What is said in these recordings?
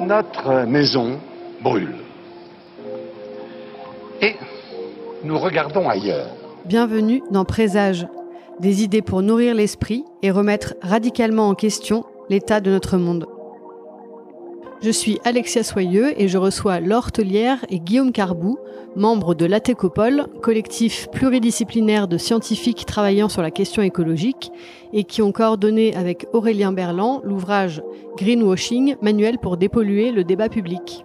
Notre maison brûle. Et nous regardons ailleurs. Bienvenue dans Présage, des idées pour nourrir l'esprit et remettre radicalement en question l'état de notre monde. Je suis Alexia Soyeux et je reçois Laure Telière et Guillaume Carbou, membres de l'ATECOPOL, collectif pluridisciplinaire de scientifiques travaillant sur la question écologique et qui ont coordonné avec Aurélien Berland l'ouvrage Greenwashing, manuel pour dépolluer le débat public.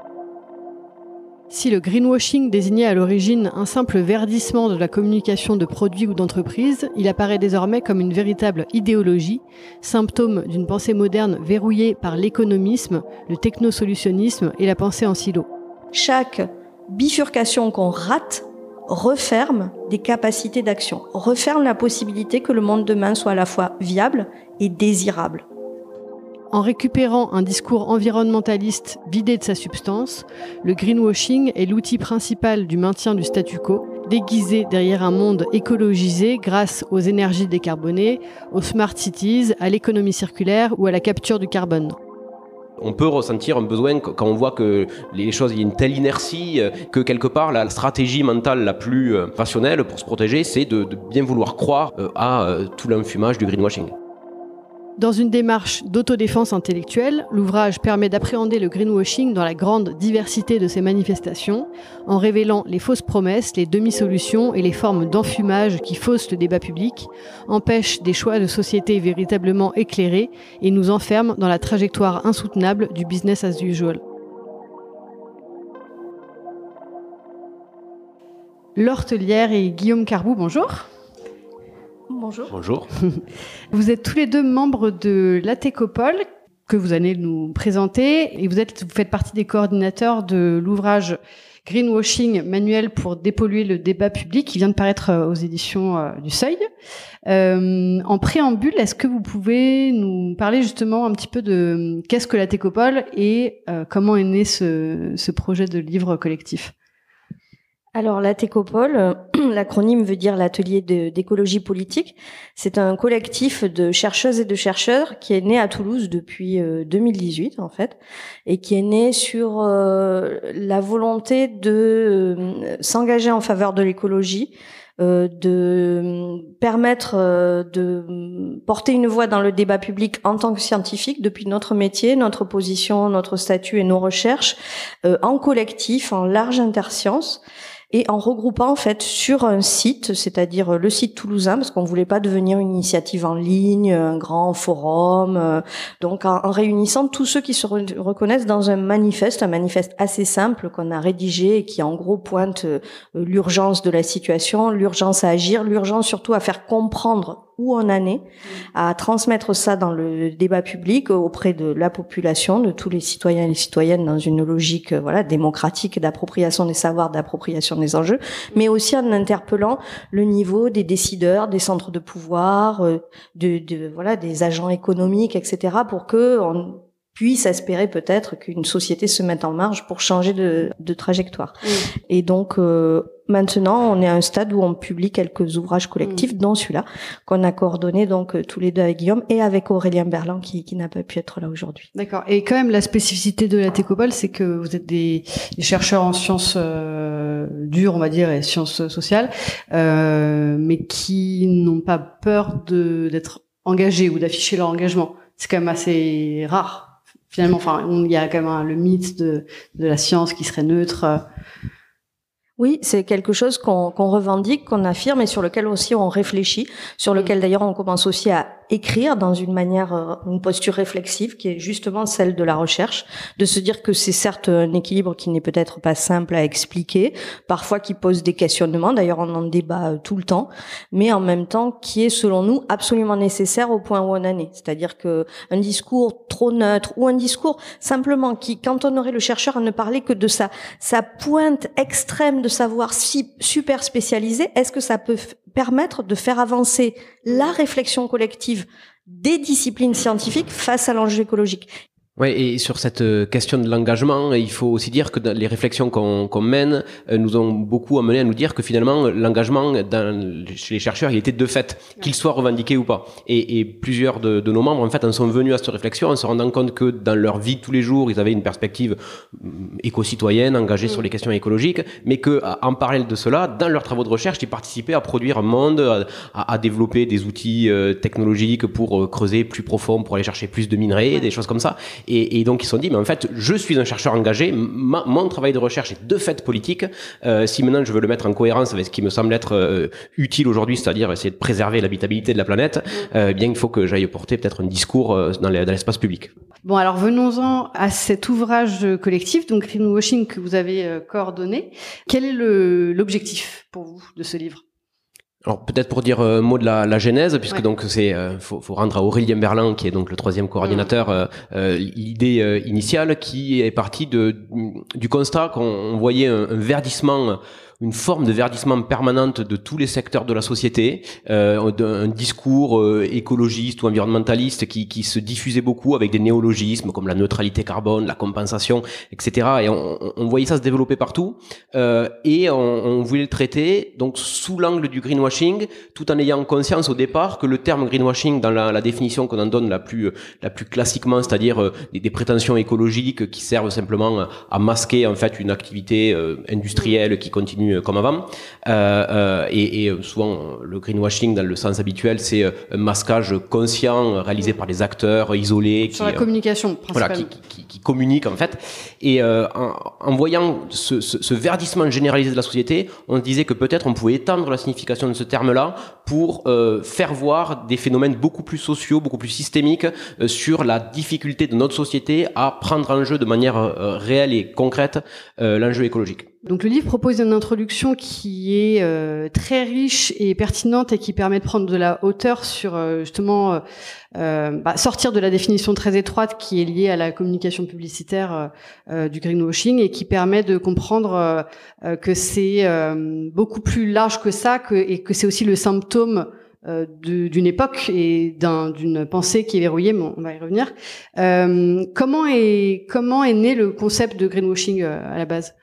Si le greenwashing désignait à l'origine un simple verdissement de la communication de produits ou d'entreprises, il apparaît désormais comme une véritable idéologie, symptôme d'une pensée moderne verrouillée par l'économisme, le technosolutionnisme et la pensée en silo. Chaque bifurcation qu'on rate referme des capacités d'action, referme la possibilité que le monde demain soit à la fois viable et désirable. En récupérant un discours environnementaliste vidé de sa substance, le greenwashing est l'outil principal du maintien du statu quo, déguisé derrière un monde écologisé grâce aux énergies décarbonées, aux smart cities, à l'économie circulaire ou à la capture du carbone. On peut ressentir un besoin quand on voit que les choses, il y a une telle inertie euh, que quelque part la stratégie mentale la plus euh, rationnelle pour se protéger, c'est de, bien vouloir croire euh, à tout l'enfumage du greenwashing. Dans une démarche d'autodéfense intellectuelle, l'ouvrage permet d'appréhender le greenwashing dans la grande diversité de ses manifestations, en révélant les fausses promesses, les demi-solutions et les formes d'enfumage qui faussent le débat public, empêchent des choix de société véritablement éclairés et nous enferment dans la trajectoire insoutenable du business as usual. L'Hortelière et Guillaume Carbou, bonjour. Bonjour. Bonjour. Vous êtes tous les deux membres de l'ATECOPOL que vous allez nous présenter et vous, êtes, vous faites partie des coordinateurs de l'ouvrage Greenwashing, manuel pour dépolluer le débat public qui vient de paraître euh, aux éditions euh, du Seuil. Euh, en préambule, est-ce que vous pouvez nous parler justement un petit peu de qu'est-ce que l'ATECOPOL et comment est né ce, ce projet de livre collectif? Alors la Técopole, l'acronyme veut dire l'atelier d'écologie politique. C'est un collectif de chercheuses et de chercheurs qui est né à Toulouse depuis 2018 euh, en fait, et qui est né sur euh, la volonté de euh, s'engager en faveur de l'écologie, de permettre de porter une voix dans le débat public en tant que scientifique depuis notre métier, notre position, notre statut et nos recherches, en collectif, en large interscience et en regroupant en fait sur un site, c'est-à-dire le site toulousain, parce qu'on voulait pas devenir une initiative en ligne, un grand forum, euh, donc en, réunissant tous ceux qui se reconnaissent dans un manifeste, un manifeste assez simple qu'on a rédigé et qui en gros pointe euh, l'urgence de la situation, l'urgence à agir, l'urgence surtout à faire comprendre où en année à transmettre ça dans le débat public auprès de la population, de tous les citoyens et les citoyennes dans une logique euh, voilà démocratique d'appropriation des savoirs, d'appropriation des enjeux, mais aussi en interpellant le niveau des décideurs, des centres de pouvoir, euh, de, de voilà des agents économiques, etc. pour que on puisse espérer peut-être qu'une société se mette en marge pour changer de, de trajectoire. Et donc euh, maintenant, on est à un stade où on publie quelques ouvrages collectifs, mm. dont celui-là qu'on a coordonné donc euh, tous les deux avec Guillaume et avec Aurélien Berland qui, qui n'a pas pu être là aujourd'hui. D'accord. Et quand même, la spécificité de la Técobol, c'est que vous êtes des, chercheurs en sciences euh, dures, on va dire, et sciences sociales, euh, mais qui n'ont pas peur de d'être engagés ou d'afficher leur engagement. C'est quand même assez rare finalement, enfin, il y a quand même le mythe de, de la science qui serait neutre. Oui, c'est quelque chose qu'on revendique, qu'on affirme et sur lequel aussi on réfléchit, sur lequel d'ailleurs on commence aussi à écrire dans une manière, euh, une posture réflexive qui est justement celle de la recherche, de se dire que c'est certes un équilibre qui n'est peut-être pas simple à expliquer, parfois qui pose des questionnements, d'ailleurs on en débat euh, tout le temps, mais en même temps qui est selon nous absolument nécessaire au point où on en est. C'est-à-dire que un discours trop neutre ou un discours simplement qui cantonnerait le chercheur à ne parler que de sa, sa pointe extrême de savoir si super spécialisé, est-ce que ça peut permettre de faire avancer la réflexion collective des disciplines scientifiques face à l'enjeu écologique. Ouais, et sur cette euh, question de l'engagement, il faut aussi dire que les réflexions qu'on qu'on mène euh, nous ont beaucoup amené à nous dire que finalement l'engagement chez les chercheurs, il était de fait, qu'il soit revendiqué ou pas. Et, et plusieurs de, de nos membres en fait en sont venus à cette réflexion en se rendant compte que dans leur vie de tous les jours, ils avaient une perspective hum, éco-citoyenne, engagée sur les questions écologiques, mais que en parallèle de cela, dans leurs travaux de recherche, ils participaient à produire un monde, à, à- à développer des outils euh, technologiques pour euh, creuser plus profond, pour aller chercher plus de minerais, des choses comme ça. Et, et donc ils se sont dit, mais en fait, je suis un chercheur engagé, ma- mon travail de recherche est de fait politique. Euh, si maintenant je veux le mettre en cohérence avec ce qui me semble être euh, utile aujourd'hui, c'est-à-dire essayer de préserver l'habitabilité de la planète, euh, eh bien il faut que j'aille porter peut-être un discours euh, dans les- dans l'espace public. Bon, alors venons-en à cet ouvrage collectif, donc Greenwashing, que vous avez euh, coordonné. Quel est l'objectif pour vous de ce livre? Alors peut-être pour dire un mot de la, la genèse, puisque Ouais. donc c'est euh, faut, faut rendre à Aurélien Berland, qui est donc le troisième coordinateur, euh, euh, l'idée euh, initiale qui est partie de du constat qu'on on voyait un, un verdissement une forme de verdissement permanente de tous les secteurs de la société, euh, un discours euh, écologiste ou environnementaliste qui, qui se diffusait beaucoup avec des néologismes comme la neutralité carbone, la compensation, etc. Et on, on- on voyait ça se développer partout. Euh, et on, on voulait le traiter donc sous l'angle du greenwashing, tout en ayant conscience au départ que le terme greenwashing, dans la, la définition qu'on en donne la plus la plus classiquement, c'est-à-dire euh, des, des prétentions écologiques qui servent simplement à masquer en fait une activité euh, industrielle qui continue euh, comme avant. Euh, euh, et, et souvent le greenwashing dans le sens habituel, c'est un masquage conscient réalisé par des acteurs isolés Sur qui, la communication, voilà, principalement. qui, qui, qui communiquent en fait. Et euh, en, en voyant ce, ce, ce verdissement généralisé de la société, on se disait que peut-être on pouvait étendre la signification de ce terme-là pour euh, faire voir des phénomènes beaucoup plus sociaux, beaucoup plus systémiques euh, sur la difficulté de notre société à prendre en jeu de manière euh, réelle et concrète euh, l'enjeu écologique. Donc le livre propose une introduction qui est euh, très riche et pertinente et qui permet de prendre de la hauteur sur euh, justement euh, euh, bah, sortir de la définition très étroite qui est liée à la communication publicitaire euh, euh, du greenwashing et qui permet de comprendre que c'est beaucoup plus large que ça que, et que c'est aussi le symptôme d'une époque et d'un- d'une pensée qui est verrouillée, mais on va y revenir. Comment est comment est né le concept de greenwashing à la base?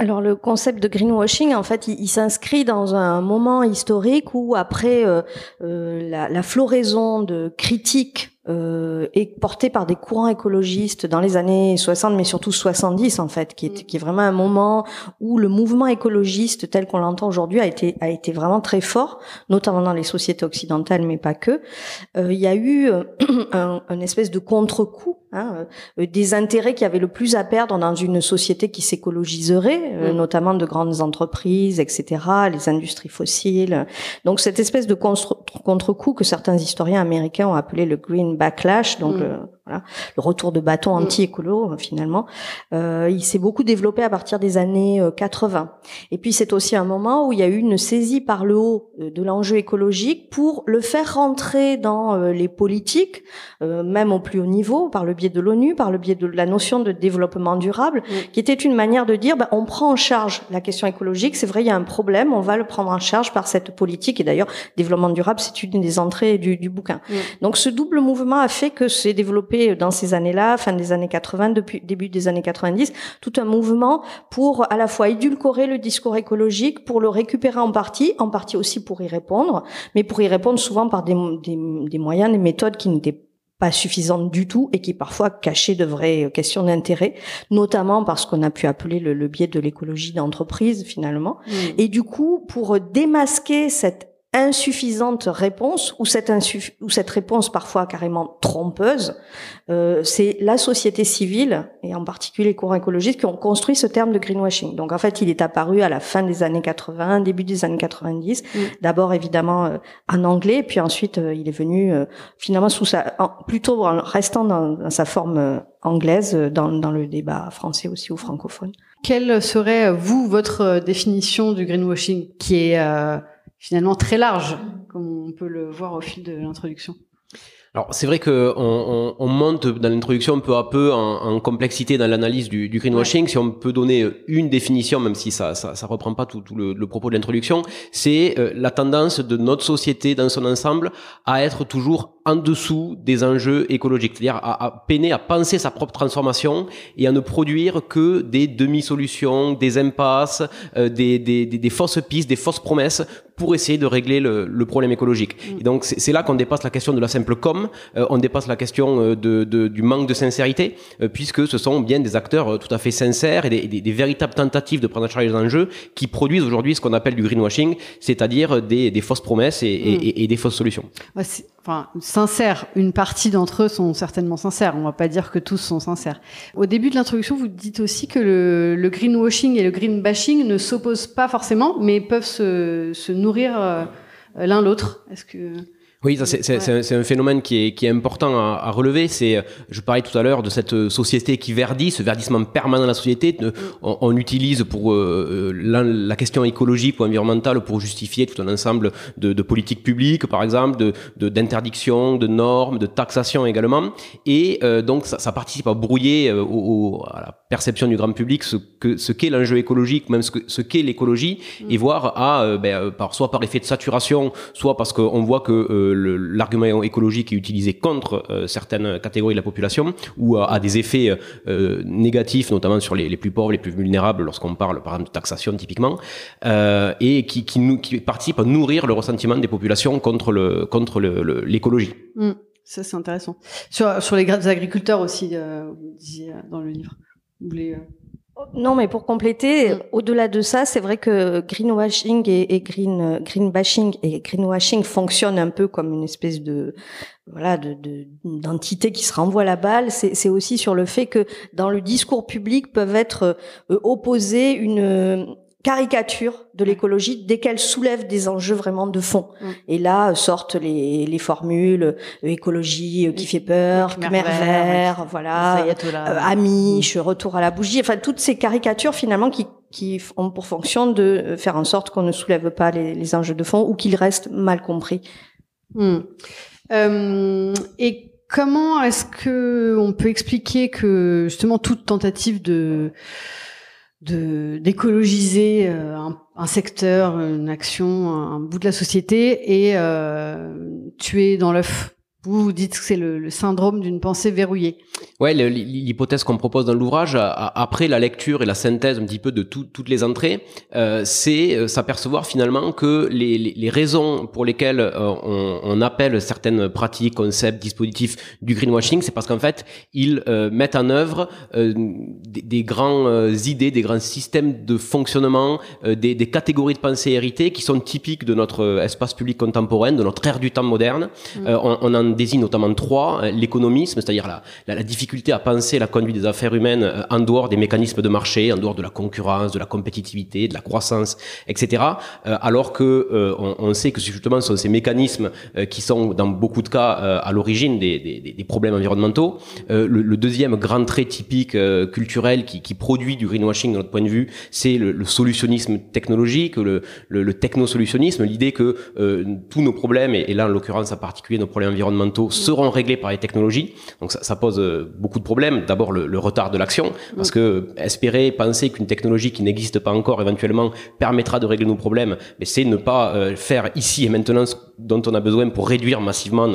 Alors le concept de greenwashing, en fait, il, il s'inscrit dans un moment historique où après euh, euh, la, la floraison de critiques euh, est portée par des courants écologistes dans les années 60, mais surtout 70 en fait, qui est, qui est vraiment un moment où le mouvement écologiste tel qu'on l'entend aujourd'hui a été a été vraiment très fort, notamment dans les sociétés occidentales, mais pas que. Euh, il y a eu euh, un, un espèce de contre-coup. Hein, euh, des intérêts qui avaient le plus à perdre dans une société qui s'écologiserait, euh, Mm. notamment de grandes entreprises, etc., les industries fossiles. Donc cette espèce de contre-coup que certains historiens américains ont appelé le green backlash, donc le, voilà, le retour de bâton Mm. anti-écolo euh, finalement, euh, il s'est beaucoup développé à partir des années euh, 80. Et puis c'est aussi un moment où il y a eu une saisie par le haut euh, de l'enjeu écologique pour le faire rentrer dans euh, les politiques, euh, même au plus haut niveau, par le biais de l'ONU, par le biais de la notion de développement durable, Mm. qui était une manière de dire, ben, on prend en charge la question écologique, c'est vrai, il y a un problème, on va le prendre en charge par cette politique, et d'ailleurs, développement durable, c'est une des entrées du, du bouquin. Mm. Donc ce double mouvement a fait que s'est développé dans ces années-là, fin des années 80, depuis début des années 90, tout un mouvement pour à la fois édulcorer le discours écologique, pour le récupérer en partie, en partie aussi pour y répondre, mais pour y répondre souvent par des, des, des moyens, des méthodes qui n'étaient pas suffisantes du tout et qui parfois cachaient de vraies questions d'intérêt, notamment parce qu'on a pu appeler le, le biais de l'écologie d'entreprise finalement. Et du coup, pour démasquer cette insuffisante réponse ou cette, insuff- ou cette réponse parfois carrément trompeuse, euh, c'est la société civile et en particulier les courants écologistes qui ont construit ce terme de greenwashing. Donc en fait, il est apparu à la fin des années 80, début des années 90. Mm. D'abord évidemment euh, en anglais, puis ensuite euh, il est venu euh, finalement sous sa, en- plutôt en restant dans, dans sa forme euh, anglaise euh, dans, dans le débat français aussi ou francophone. Quelle serait, vous, votre définition du greenwashing, qui est euh, finalement très large, comme on peut le voir au fil de l'introduction alors c'est vrai que on, on, monte dans l'introduction peu à peu en, en complexité dans l'analyse du, du, greenwashing. Si on peut donner une définition, même si ça ça, ça reprend pas tout, tout le, le, propos de l'introduction, c'est euh, la tendance de notre société dans son ensemble à être toujours en dessous des enjeux écologiques, c'est-à-dire à, à, peiner à penser sa propre transformation et à ne produire que des demi-solutions, des impasses, euh, des, des, des, des, fausses pistes, des fausses promesses pour essayer de régler le, le problème écologique. Mm. Et donc c'est là qu'on dépasse la question de la simple com, euh, on dépasse la question euh, de, de, du manque de sincérité, euh, puisque ce sont bien des acteurs tout à fait sincères et des, des, véritables tentatives de prendre en charge les enjeux qui produisent aujourd'hui ce qu'on appelle du greenwashing, c'est-à-dire des, fausses promesses et, mm. et, et, des fausses solutions. Ouais, enfin, sincères. Une partie d'entre eux sont certainement sincères. On va pas dire que tous sont sincères. Au début de l'introduction, vous dites aussi que le, le greenwashing et le green bashing ne s'opposent pas forcément, mais peuvent se, se nourrir euh, l'un l'autre. Est-ce que oui, c'est un, phénomène qui est, qui est important à, à relever. C'est, je parlais tout à l'heure de cette société qui verdit, ce verdissement permanent de la société. On, on, utilise pour euh, la, la, question écologique ou environnementale pour justifier tout un ensemble de, de politiques publiques, par exemple, de d'interdictions, de, normes, de taxation également. Et euh, donc, ça, ça, participe à brouiller euh, au, à la perception du grand public ce que ce qu'est l'enjeu écologique, même ce que ce qu'est l'écologie, mm. et voir à euh, ben, par soit par effet de saturation, soit parce qu'on voit que l'argument écologique est utilisé contre euh, certaines catégories de la population ou a, des effets euh, négatifs, notamment sur les, les, plus pauvres, les plus vulnérables, lorsqu'on parle par exemple de taxation typiquement, euh, et qui, qui, nous, qui participe à nourrir le ressentiment des populations contre le contre l'écologie. Mmh. Ça c'est intéressant. Sur, sur les agriculteurs aussi, vous disiez dans le livre. Vous non, mais pour compléter, mm. au-delà de ça, c'est vrai que greenwashing et, et green green bashing et greenwashing fonctionnent un peu comme une espèce de voilà de d'entité qui se renvoie la balle. C'est aussi sur le fait que dans le discours public peuvent être euh, opposés une caricature de l'écologie dès qu'elle soulève des enjeux vraiment de fond. Et là sortent les, les formules euh, écologie euh, qui fait peur, Khmer vert, voilà, euh, Amish, mm. retour à la bougie, enfin toutes ces caricatures finalement qui qui ont pour fonction de faire en sorte qu'on ne soulève pas les, les enjeux de fond ou qu'ils restent mal compris. Mm. Euh, et comment est-ce que on peut expliquer que justement toute tentative de d'écologiser euh, un, un, secteur, une action, un bout de la société et euh, tuer dans l'œuf vous, dites que c'est le, le, syndrome d'une pensée verrouillée. Ouais, l'hypothèse qu'on propose dans l'ouvrage, après la lecture et la synthèse un petit peu de tout, toutes les entrées, euh, c'est euh, s'apercevoir finalement que les, raisons pour lesquelles euh, on, on, appelle certaines pratiques, concepts, dispositifs du greenwashing, c'est parce qu'en fait, ils euh, mettent en œuvre euh, des, des grandes idées, des grands systèmes de fonctionnement, des, des, catégories de pensée héritées qui sont typiques de notre espace public contemporain, de notre ère du temps moderne. Mmh. on, on en désigne notamment trois, euh, l'économisme, c'est-à-dire la, la, la, difficulté à penser la conduite des affaires humaines euh, en dehors des mécanismes de marché, en dehors de la concurrence, de la compétitivité, de la croissance, etc. Euh, alors que on, on, sait que justement ce sont ces mécanismes qui sont dans beaucoup de cas à l'origine des, des, des, problèmes environnementaux. Le, le, deuxième grand trait typique culturel qui, qui, produit du greenwashing de notre point de vue, c'est le, le, solutionnisme technologique, le, le technosolutionnisme, l'idée que tous nos problèmes, et, et là en l'occurrence en particulier nos problèmes environnementaux, seront réglés par les technologies. Donc ça, ça pose euh, beaucoup de problèmes. D'abord le, le, retard de l'action, parce que espérer, penser qu'une technologie qui n'existe pas encore éventuellement permettra de régler nos problèmes, mais c'est ne pas euh, faire ici et maintenant ce dont on a besoin pour réduire massivement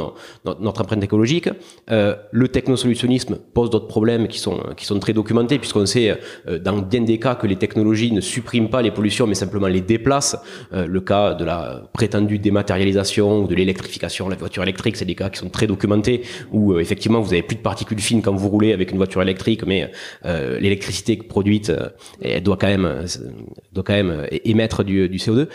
notre empreinte écologique. Euh, le technosolutionnisme pose d'autres problèmes qui sont qui sont très documentés, puisqu'on sait euh, dans bien des cas que les technologies ne suppriment pas les pollutions, mais simplement les déplacent. le cas de la prétendue dématérialisation ou de l'électrification, la voiture électrique, c'est des cas qui sont très documentés où euh, effectivement vous avez plus de particules fines quand vous roulez avec une voiture électrique, mais euh, l'électricité produite euh, elle doit quand même doit quand même émettre du, du CO2.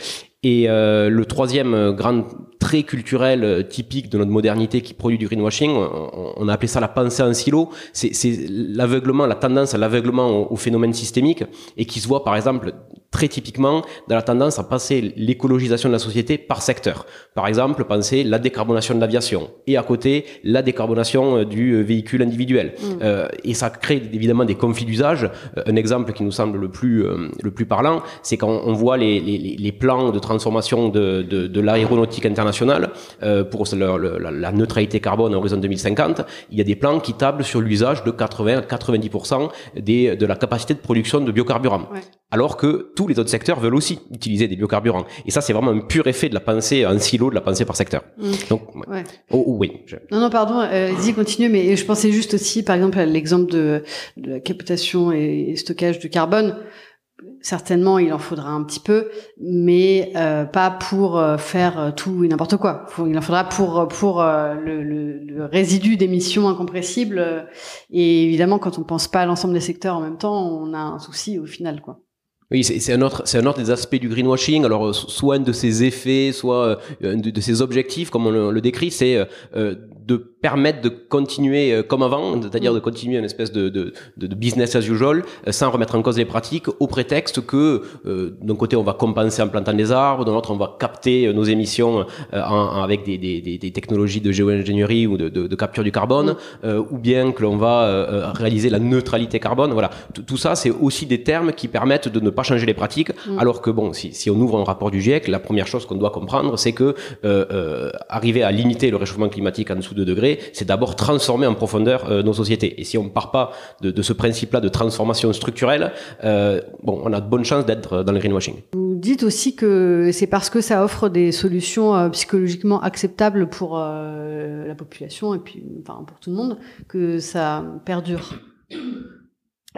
Et le troisième grand trait culturel typique de notre modernité qui produit du greenwashing, on, on a appelé ça la pensée en silo, c'est l'aveuglement, la tendance à l'aveuglement au, au, phénomène systémique, et qui se voit par exemple très typiquement dans la tendance à passer l'écologisation de la société par secteur. Par exemple, penser la décarbonation de l'aviation et à côté la décarbonation euh, du euh, véhicule individuel. Mm. Euh, et ça crée évidemment des conflits d'usage. Euh, un exemple qui nous semble le plus le plus parlant, c'est quand on voit les, les, les, plans de transformation de, de, de l'aéronautique internationale euh, pour la, la, neutralité carbone à horizon 2050. Il y a des plans qui tablent sur l'usage de 80 à 90% des, de la capacité de production de biocarburants. Ouais alors que tous les autres secteurs veulent aussi utiliser des biocarburants. Et ça, c'est vraiment un pur effet de la pensée, un silo de la pensée par secteur. Mm. Donc, ouais. oh, oh, oui. Non, non, pardon, euh, y continue, mais je pensais juste aussi, par exemple, à l'exemple de, de, la captation et stockage de carbone. Certainement, il en faudra un petit peu, mais euh, pas pour euh, faire euh, tout et n'importe quoi. il en faudra pour pour le, le, le, résidu d'émissions incompressibles. Et évidemment, quand on pense pas à l'ensemble des secteurs en même temps, on a un souci au final, quoi. Oui, c'est un autre, c'est un autre des aspects du greenwashing. Alors, soit un de ses effets, soit un de, ses objectifs, comme on le, décrit, c'est de permettre de continuer euh, comme avant, c'est-à-dire de continuer une espèce de, de, de, business as usual, euh, sans remettre en cause les pratiques, au prétexte que euh, d'un côté on va compenser en plantant des arbres, de l'autre on va capter nos émissions en, avec des, des, des, technologies de géo-ingénierie ou de, de, capture du carbone, ou bien que l'on va réaliser la neutralité carbone. Voilà, tout ça c'est aussi des termes qui permettent de ne pas changer les pratiques, mm. alors que bon, si, si on ouvre un rapport du GIEC, la première chose qu'on doit comprendre, c'est que arriver à limiter le réchauffement climatique en dessous de degrés, c'est d'abord transformer en profondeur euh, nos sociétés. Et si on ne part pas de, de ce principe-là de transformation structurelle, euh, bon, on a de bonnes chances d'être dans le greenwashing. Vous dites aussi que c'est parce que ça offre des solutions euh, psychologiquement acceptables pour euh, la population et puis enfin, pour tout le monde que ça perdure.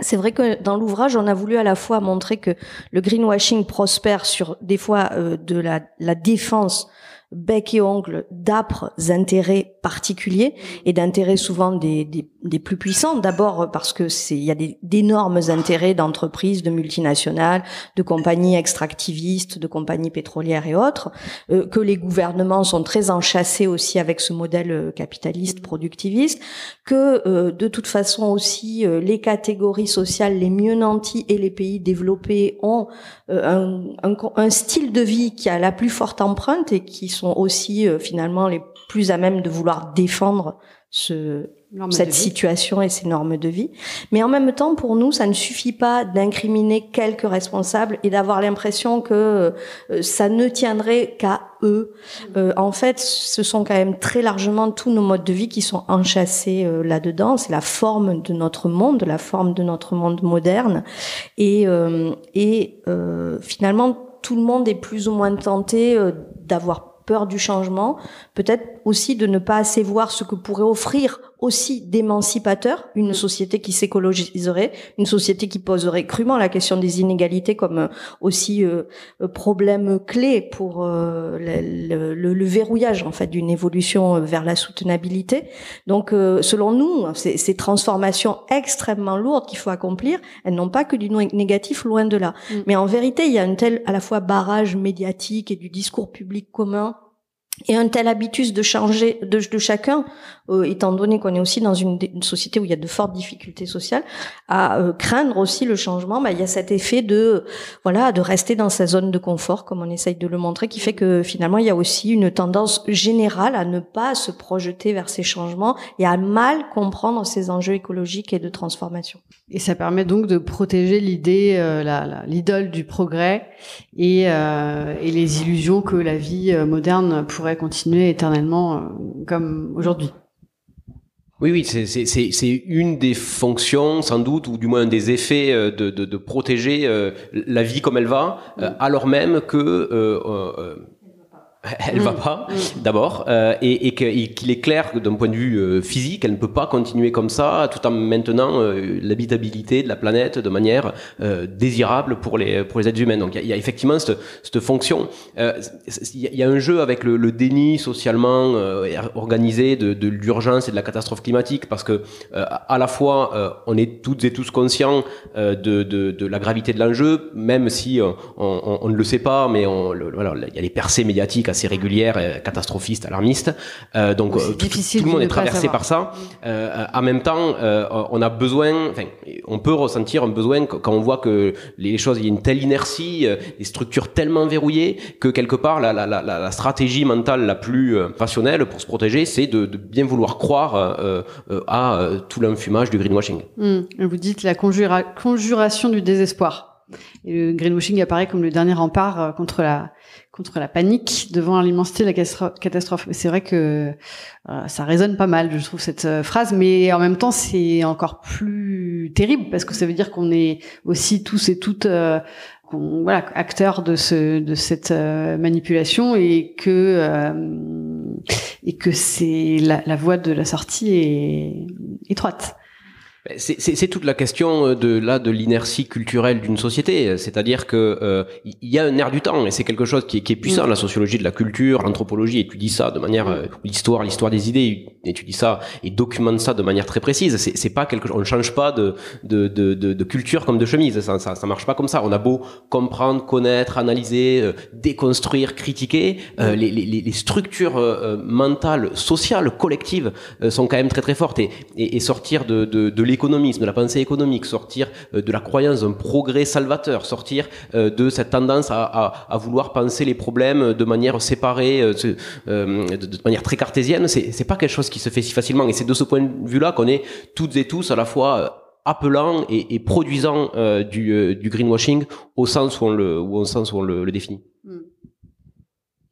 C'est vrai que dans l'ouvrage, on a voulu à la fois montrer que le greenwashing prospère sur des fois euh, de la, la défense bec et ongle d'âpres intérêts particuliers et d'intérêts souvent des, plus puissants. D'abord parce que c'est il y a d'énormes intérêts d'entreprises, de multinationales, de compagnies extractivistes, de compagnies pétrolières et autres, euh, que les gouvernements sont très enchâssés aussi avec ce modèle euh, capitaliste productiviste, que euh, de toute façon aussi les catégories sociales les mieux nanties et les pays développés ont un, un, un style de vie qui a la plus forte empreinte et qui sont aussi euh, finalement les plus à même de vouloir défendre ce, cette situation et ces normes de vie. Mais en même temps, pour nous, ça ne suffit pas d'incriminer quelques responsables et d'avoir l'impression que euh, ça ne tiendrait qu'à eux. Euh, en fait, ce sont quand même très largement tous nos modes de vie qui sont enchâssés là-dedans. C'est la forme de notre monde, la forme de notre monde moderne. Et, et finalement, tout le monde est plus ou moins tenté d'avoir peur du changement, peut-être aussi de ne pas assez voir ce que pourrait offrir aussi d'émancipateur une société qui s'écologiserait, une société qui poserait crûment la question des inégalités comme euh, aussi euh, euh, problème clé pour le, le, verrouillage en fait d'une évolution vers la soutenabilité. Donc selon nous, ces, ces transformations extrêmement lourdes qu'il faut accomplir, elles n'ont pas que du négatif, loin de là. Mm. Mais en vérité, il y a un tel à la fois barrage médiatique et du discours public commun et un tel habitus de changer de, chacun, euh, étant donné qu'on est aussi dans une, société où il y a de fortes difficultés sociales, à euh, craindre aussi le changement, bah, il y a cet effet de voilà de rester dans sa zone de confort, comme on essaye de le montrer, qui fait que finalement il y a aussi une tendance générale à ne pas se projeter vers ces changements et à mal comprendre ces enjeux écologiques et de transformation. Et ça permet donc de protéger l'idée, euh, l'idole du progrès et, et les illusions que la vie moderne pourrait continuer éternellement euh, comme aujourd'hui. Oui, oui, c'est une des fonctions, sans doute, ou du moins un des effets euh, de, de, de protéger euh, la vie comme elle va, alors même que elle va mm. pas mm. d'abord euh, et, et qu'il est clair que d'un point de vue euh, physique elle ne peut pas continuer comme ça tout en maintenant euh, l'habitabilité de la planète de manière désirable pour les pour les êtres humains donc il y, a effectivement cette, cette fonction il y a un jeu avec le, le déni socialement organisé de, de l'urgence et de la catastrophe climatique parce que à la fois on est toutes et tous conscients de, de, de la gravité de l'enjeu même si on, on, on, ne le sait pas mais on, voilà il y a les percées médiatiques assez régulière, catastrophiste, alarmiste. donc tout, tout, le monde est traversé par ça. en même temps, on a besoin, enfin, on peut ressentir un besoin quand on voit que les choses, il y a une telle inertie, des structures tellement verrouillées que quelque part la, la, la, la stratégie mentale la plus rationnelle pour se protéger, c'est de, de, bien vouloir croire à tout l'enfumage du greenwashing. Mmh. Vous dites la conjuration du désespoir. Et le greenwashing apparaît comme le dernier rempart euh, contre la contre la panique devant l'immensité de la catastrophe. C'est vrai que euh, ça résonne pas mal, je trouve cette euh, phrase, mais en même temps c'est encore plus terrible parce que ça veut dire qu'on est aussi tous et toutes voilà acteurs de ce de cette manipulation et que et que c'est la voie de la sortie est étroite. C'est toute la question euh, de là de l'inertie culturelle d'une société, c'est-à-dire que euh, il y a un air du temps et c'est quelque chose qui est, qui est puissant. Mm. La sociologie de la culture, l'anthropologie étudie ça de manière mm. euh, l'histoire, l'histoire des idées étudie ça et documente ça de manière très précise. C'est pas quelque chose, on ne change pas de de, de, de, de culture comme de chemise. Ça, ça, ça marche pas comme ça. On a beau comprendre, connaître, analyser, euh, déconstruire, critiquer, mm. les, les, les, structures mentales, sociales, collectives sont quand même très très fortes et, et, et sortir de, de, de l'économisme, de la pensée économique, sortir euh, de la croyance d'un progrès salvateur, sortir euh, de cette tendance à, vouloir penser les problèmes de manière séparée, euh, de, manière très cartésienne, c'est pas quelque chose qui se fait si facilement. Et c'est de ce point de vue-là qu'on est toutes et tous à la fois appelant et, produisant du, greenwashing au sens où on le, sens on le, définit. Hmm.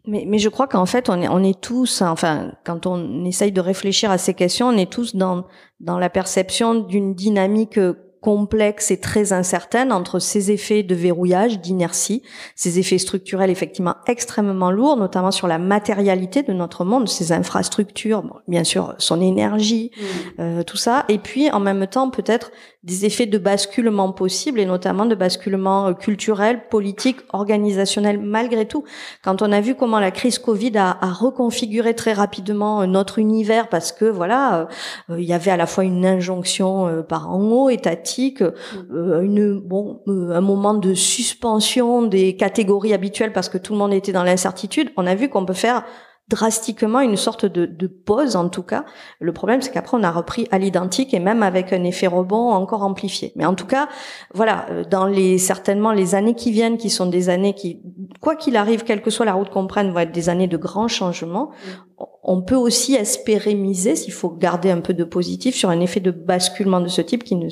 Mais, mais je crois qu'en fait, on est, on est tous, enfin, quand on essaye de réfléchir à ces questions, on est tous dans, dans la perception d'une dynamique complexe et très incertaine entre ces effets de verrouillage, d'inertie, ces effets structurels effectivement extrêmement lourds, notamment sur la matérialité de notre monde, ses infrastructures, bien sûr son énergie, mmh. euh, tout ça, et puis en même temps peut-être des effets de basculement possibles et notamment de basculement euh, culturel, politique, organisationnel malgré tout. Quand on a vu comment la crise Covid a, reconfiguré très rapidement euh, notre univers parce que voilà, il y avait à la fois une injonction par en haut étatique euh, une bon euh, un moment de suspension des catégories habituelles parce que tout le monde était dans l'incertitude. On a vu qu'on peut faire drastiquement une sorte de, de, pause en tout cas. Le problème c'est qu'après on a repris à l'identique et même avec un effet rebond encore amplifié. Mais en tout cas, voilà, euh, dans les certainement les années qui viennent, qui sont des années qui, quoi qu'il arrive, quelle que soit la route qu'on prenne, vont être des années de grands changements. Mm. On peut aussi espérer miser, s'il faut garder un peu de positif, sur un effet de basculement de ce type qui ne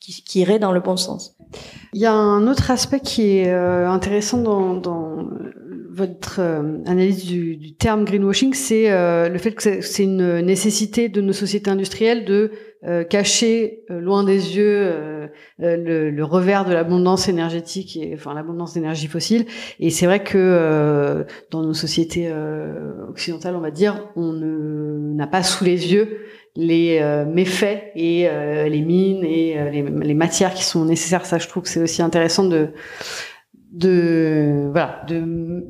qui, irait dans le bon sens. Il y a un autre aspect qui est euh, intéressant dans, dans votre euh, analyse du, du, terme greenwashing, c'est euh, le fait que c'est une nécessité de nos sociétés industrielles de cacher loin des yeux le, le, revers de l'abondance énergétique et enfin l'abondance d'énergie fossile. Et c'est vrai que dans nos sociétés occidentales, on va dire, on n'a pas sous les yeux les euh, méfaits et euh, les mines et euh, les, les, matières qui sont nécessaires. Ça, je trouve que c'est aussi intéressant de de voilà de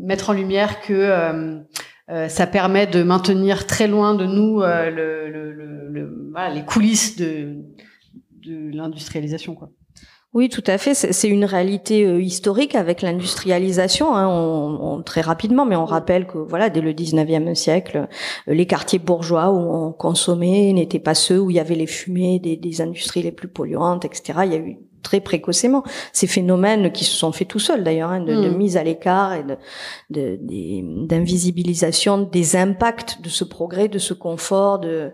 mettre en lumière que ça permet de maintenir très loin de nous le, le, le, voilà, les coulisses de de l'industrialisation quoi. Oui, tout à fait. C'est une réalité euh, historique avec l'industrialisation, hein, on, très rapidement, mais on rappelle que voilà, dès le 19e siècle, euh, les quartiers bourgeois où on consommait n'étaient pas ceux où il y avait les fumées des, des industries les plus polluantes, etc. Il y a eu très précocement. Ces phénomènes qui se sont faits tout seuls d'ailleurs, hein, de, de, mm. mise à l'écart et d'invisibilisation de, des impacts de ce progrès, de ce confort, de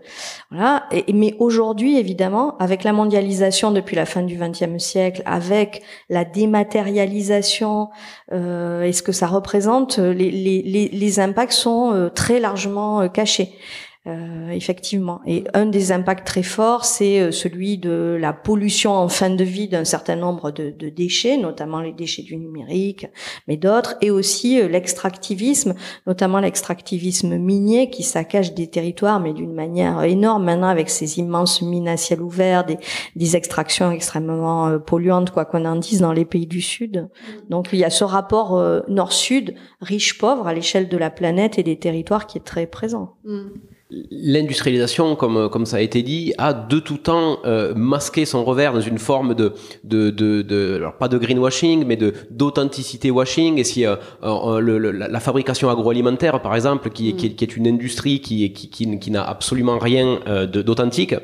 voilà. Et, mais aujourd'hui, évidemment, avec la mondialisation depuis la fin du XXe siècle, avec la dématérialisation euh, et ce que ça représente, les, les, les impacts sont euh, très largement euh, cachés. Euh, effectivement. Et un des impacts très forts, c'est euh, celui de la pollution en fin de vie d'un certain nombre de, de, déchets, notamment les déchets du numérique, mais d'autres, et aussi euh, l'extractivisme, notamment l'extractivisme minier qui saccage des territoires, mais d'une manière énorme maintenant avec ces immenses mines à ciel ouvert, des, des extractions extrêmement polluantes, quoi qu'on en dise, dans les pays du Sud. Mm. Donc il y a ce rapport nord-sud, riche-pauvre à l'échelle de la planète et des territoires qui est très présent. Mm l'industrialisation, comme, comme ça a été dit, a de tout temps euh, masqué son revers dans une forme de, de, de, de alors pas de greenwashing, mais de d'authenticité washing. Et si euh, euh, le, la, fabrication agroalimentaire, par exemple, qui, mm. qui, est, qui est une industrie qui, qui, qui, qui n'a absolument rien euh, d'authentique,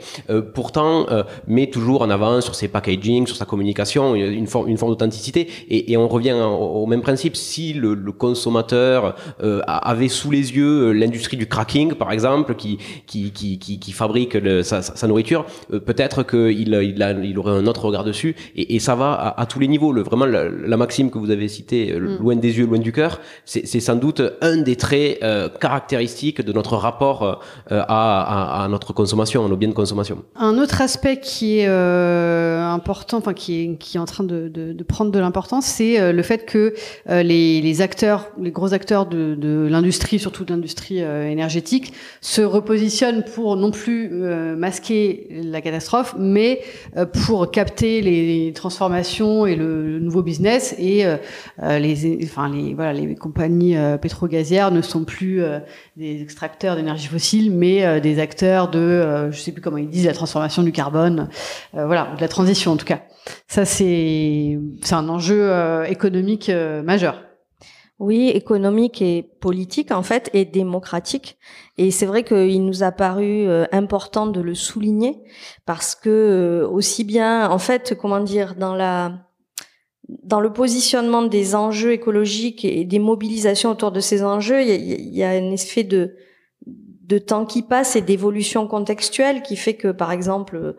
pourtant met toujours en avant sur ses packaging, sur sa communication, une, forme, une forme d'authenticité. Et, et, on revient au, même principe. Si le, le consommateur avait sous les yeux l'industrie du cracking, par exemple, qui, qui, qui, qui, fabrique le, sa, sa, nourriture, euh, peut-être qu'il il, a, il aurait un autre regard dessus. Et, et ça va à, à, tous les niveaux. Le, vraiment, la, la, maxime que vous avez citée, euh, mm. loin des yeux, loin du cœur, c'est sans doute un des traits euh, caractéristiques de notre rapport euh, à, à, à, notre consommation, à nos biens de consommation. Un autre aspect qui est euh, important, enfin qui est, qui est en train de, de, de prendre de l'importance, c'est le fait que les, les acteurs, les gros acteurs de, de l'industrie, surtout de l'industrie énergétique, se repositionne pour non plus euh, masquer la catastrophe, mais euh, pour capter les transformations et le, nouveau business. Et euh, les, enfin les, voilà, les compagnies pétro-gazières ne sont plus des extracteurs d'énergie fossile, mais des acteurs de, je sais plus comment ils disent, la transformation du carbone, voilà, de la transition en tout cas. Ça c'est un enjeu économique majeur. Oui, économique et politique en fait, et démocratique. Et c'est vrai qu'il nous a paru euh, important de le souligner parce que euh, aussi bien, en fait, comment dire, dans la dans le positionnement des enjeux écologiques et des mobilisations autour de ces enjeux, il y a, il y a un effet de de temps qui passe et d'évolution contextuelle qui fait que, par exemple, euh,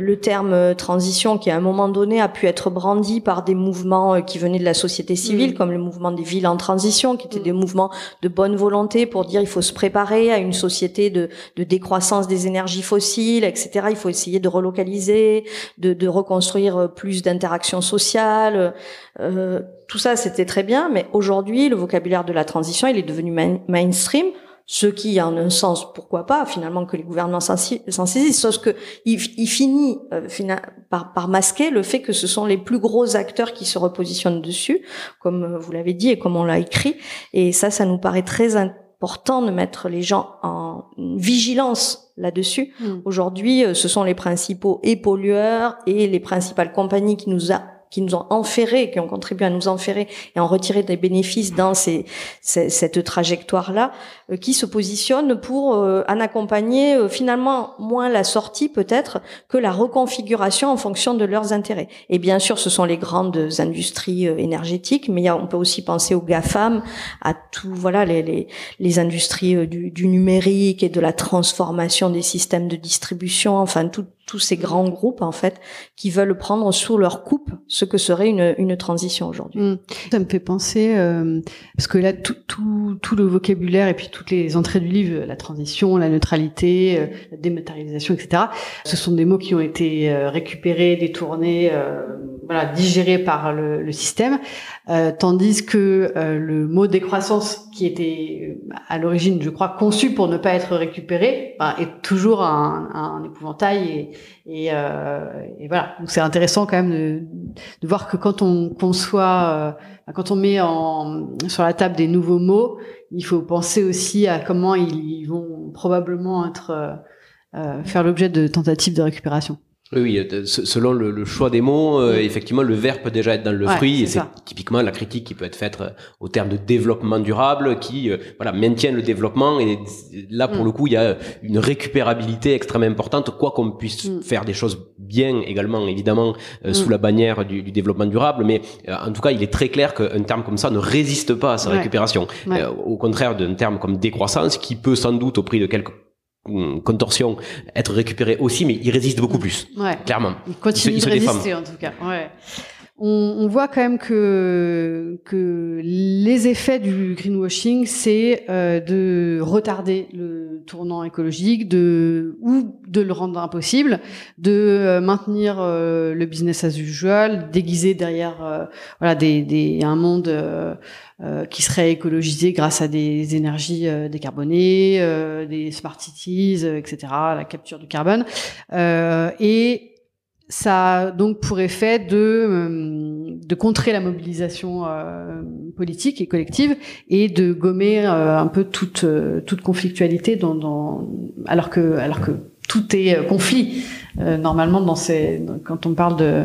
le terme euh, transition, qui à un moment donné a pu être brandi par des mouvements euh, qui venaient de la société civile, mm. comme le mouvement des villes en transition, qui étaient mm. des mouvements de bonne volonté pour dire il faut se préparer à une société de, de décroissance des énergies fossiles, etc. Il faut essayer de relocaliser, de, de reconstruire plus d'interactions sociales. Euh, tout ça, c'était très bien, mais aujourd'hui, le vocabulaire de la transition, il est devenu mainstream ce qui, en un sens, pourquoi pas, finalement, que les gouvernements s'en saisissent, sauf que il, finit euh, par, par, masquer le fait que ce sont les plus gros acteurs qui se repositionnent dessus, comme euh, vous l'avez dit et comme on l'a écrit, et ça, ça nous paraît très important de mettre les gens en vigilance là-dessus. Mmh. Aujourd'hui, euh, ce sont les principaux et pollueurs et les principales compagnies qui nous a qui nous ont enferrés, qui ont contribué à nous enferrer et en retirer des bénéfices dans ces, cette trajectoire-là, euh, qui se positionnent pour euh, en accompagner euh, finalement moins la sortie peut-être que la reconfiguration en fonction de leurs intérêts. Et bien sûr, ce sont les grandes industries énergétiques, mais on peut aussi penser aux GAFAM, à tout voilà les, les, les industries du, du numérique et de la transformation des systèmes de distribution, enfin tout, tous ces grands groupes en fait qui veulent prendre sous leur coupe ce que serait une, une transition aujourd'hui. Mmh. Ça me fait penser euh, parce que là tout, tout, tout, le vocabulaire et puis toutes les entrées du livre, la transition, la neutralité, euh, la dématérialisation, etc. Ce sont des mots qui ont été euh, récupérés, détournés, euh, voilà, digérés par le, le système, tandis que le mot décroissance qui était à l'origine, je crois, conçu pour ne pas être récupéré, bah, est toujours un, un épouvantail et, et, euh, et voilà, donc c'est intéressant quand même de, voir que quand on conçoit, euh, quand on met sur la table des nouveaux mots, il faut penser aussi à comment ils, vont probablement être euh faire l'objet de tentatives de récupération. Oui, euh, selon le, le, choix des mots, euh, effectivement, le verbe peut déjà être dans le fruit, et c'est typiquement la critique qui peut être faite euh, au terme de développement durable, qui voilà maintient le développement. Et là, pour mm. le coup, il y a une récupérabilité extrêmement importante, quoi qu'on puisse mm. faire des choses bien également, évidemment, mm. sous la bannière du, du, développement durable. Mais en tout cas, il est très clair qu'un terme comme ça ne résiste pas à sa récupération. au contraire d'un terme comme décroissance, qui peut sans doute, au prix de quelques contorsion être récupéré aussi, mais il résiste beaucoup plus. Ouais. Clairement. Il continue de résister en tout cas. Ouais. On, on, voit quand même que, que les effets du greenwashing, c'est euh, de retarder le tournant écologique, de ou de le rendre impossible, de euh, maintenir euh, le business as usual, déguiser derrière euh, voilà des, des, un monde euh, qui serait écologisé grâce à des énergies euh, décarbonées, euh, des smart cities, etc., la capture du carbone. et ça a donc pour effet de de contrer la mobilisation politique et collective et de gommer un peu toute toute conflictualité dans, dans alors que alors que tout est conflit normalement dans ces quand on parle de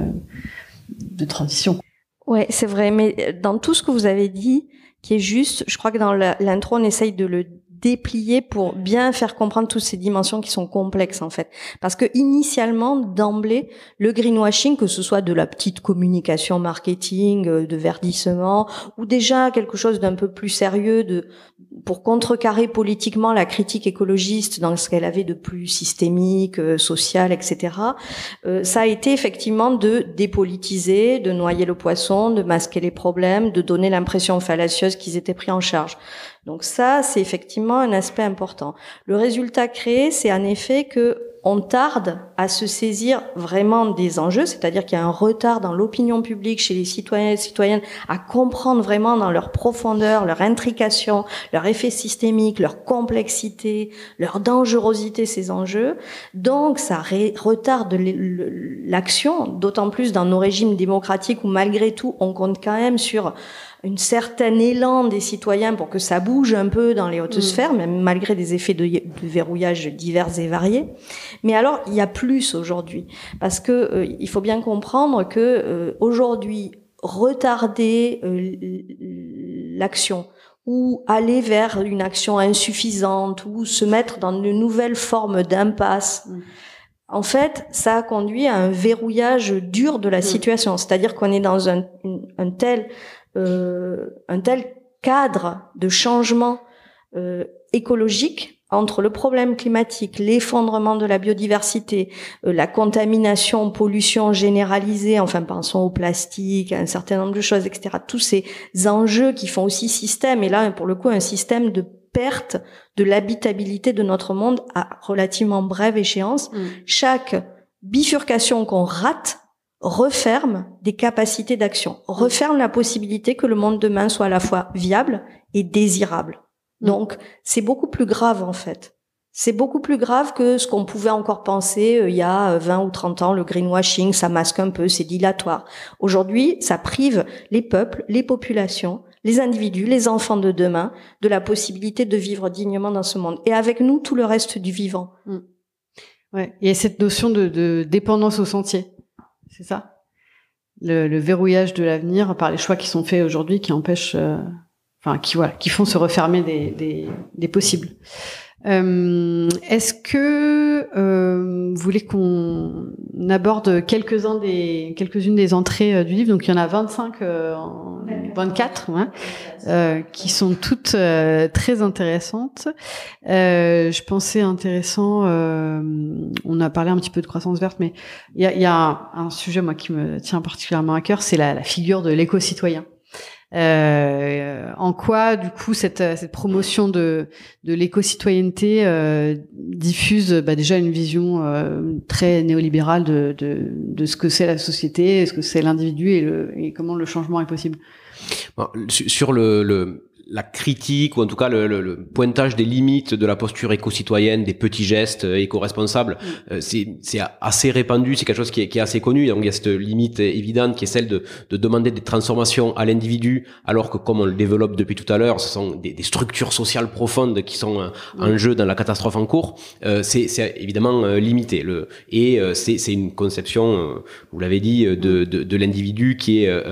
de transition. Ouais, c'est vrai, mais dans tout ce que vous avez dit, qui est juste, je crois que dans l'intro, on essaye de le déplier pour bien faire comprendre toutes ces dimensions qui sont complexes en fait. Parce que initialement, d'emblée, le greenwashing, que ce soit de la petite communication marketing, euh, de verdissement, ou déjà quelque chose d'un peu plus sérieux de pour contrecarrer politiquement la critique écologiste dans ce qu'elle avait de plus systémique, euh, social, etc. Euh, ça a été effectivement de dépolitiser, de noyer le poisson, de masquer les problèmes, de donner l'impression fallacieuse qu'ils étaient pris en charge. Donc ça, c'est effectivement un aspect important. Le résultat créé, c'est en effet que on tarde à se saisir vraiment des enjeux, c'est-à-dire qu'il y a un retard dans l'opinion publique chez les citoyens et citoyennes à comprendre vraiment dans leur profondeur, leur intrication, leur effet systémique, leur complexité, leur dangerosité ces enjeux. Donc ça retarde l'action, d'autant plus dans nos régimes démocratiques où malgré tout on compte quand même sur une certain élan des citoyens pour que ça bouge un peu dans les hautes mm. sphères, même malgré des effets de, verrouillage divers et variés. Mais alors, il y a plus aujourd'hui, parce que euh, il faut bien comprendre que euh, aujourd'hui, retarder euh, l'action ou aller vers une action insuffisante ou se mettre dans une nouvelle forme d'impasse. Mm. En fait, ça a conduit à un verrouillage dur de la mm. situation. C'est-à-dire qu'on est dans un, un tel un tel cadre de changement euh, écologique entre le problème climatique, l'effondrement de la biodiversité, euh, la contamination, pollution généralisée, enfin pensons au plastique, un certain nombre de choses, etc. Tous ces enjeux qui font aussi système, et là pour le coup un système de perte de l'habitabilité de notre monde à relativement brève échéance. Mm. Chaque bifurcation qu'on rate referme des capacités d'action, referme la possibilité que le monde demain soit à la fois viable et désirable. Mm. Donc, c'est beaucoup plus grave en fait. C'est beaucoup plus grave que ce qu'on pouvait encore penser euh, il y a 20 euh, ou 30 ans, le greenwashing, ça masque un peu, c'est dilatoire. Aujourd'hui, ça prive les peuples, les populations, les individus, les enfants de demain, de la possibilité de vivre dignement dans ce monde. Et avec nous, tout le reste du vivant. Mm. Ouais. Il y a cette notion de, de dépendance au sentier c'est ça le, verrouillage de l'avenir par les choix qui sont faits aujourd'hui qui empêchent, euh, enfin qui voilà, qui font se refermer des, des possibles. Euh, est-ce que euh, vous voulez qu'on aborde quelques-uns des quelques-unes des entrées euh, du livre? Donc il y en a 25, 24, qui sont toutes très intéressantes. je pensais intéressant. on a parlé un petit peu de croissance verte, mais il y a, un, sujet moi qui me tient particulièrement à cœur, c'est la, la figure de l'éco-citoyen. Euh, en quoi, du coup, cette, cette promotion de, de l'éco-citoyenneté euh, diffuse bah, déjà une vision euh, très néolibérale de, de, de, ce que c'est la société, ce que c'est l'individu et, et comment le changement est possible? Bon, Sur le, le la critique ou en tout cas le, le, pointage des limites de la posture éco-citoyenne, des petits gestes euh, éco-responsables, euh, c'est assez répandu, c'est quelque chose qui est, qui est, assez connu. Donc il y a cette limite évidente qui est celle de, de demander des transformations à l'individu, alors que comme on le développe depuis tout à l'heure, ce sont des, des, structures sociales profondes qui sont euh, en jeu dans la catastrophe en cours. Euh, c'est évidemment limité. Le, et c'est une conception, vous l'avez dit, de, de, de l'individu qui est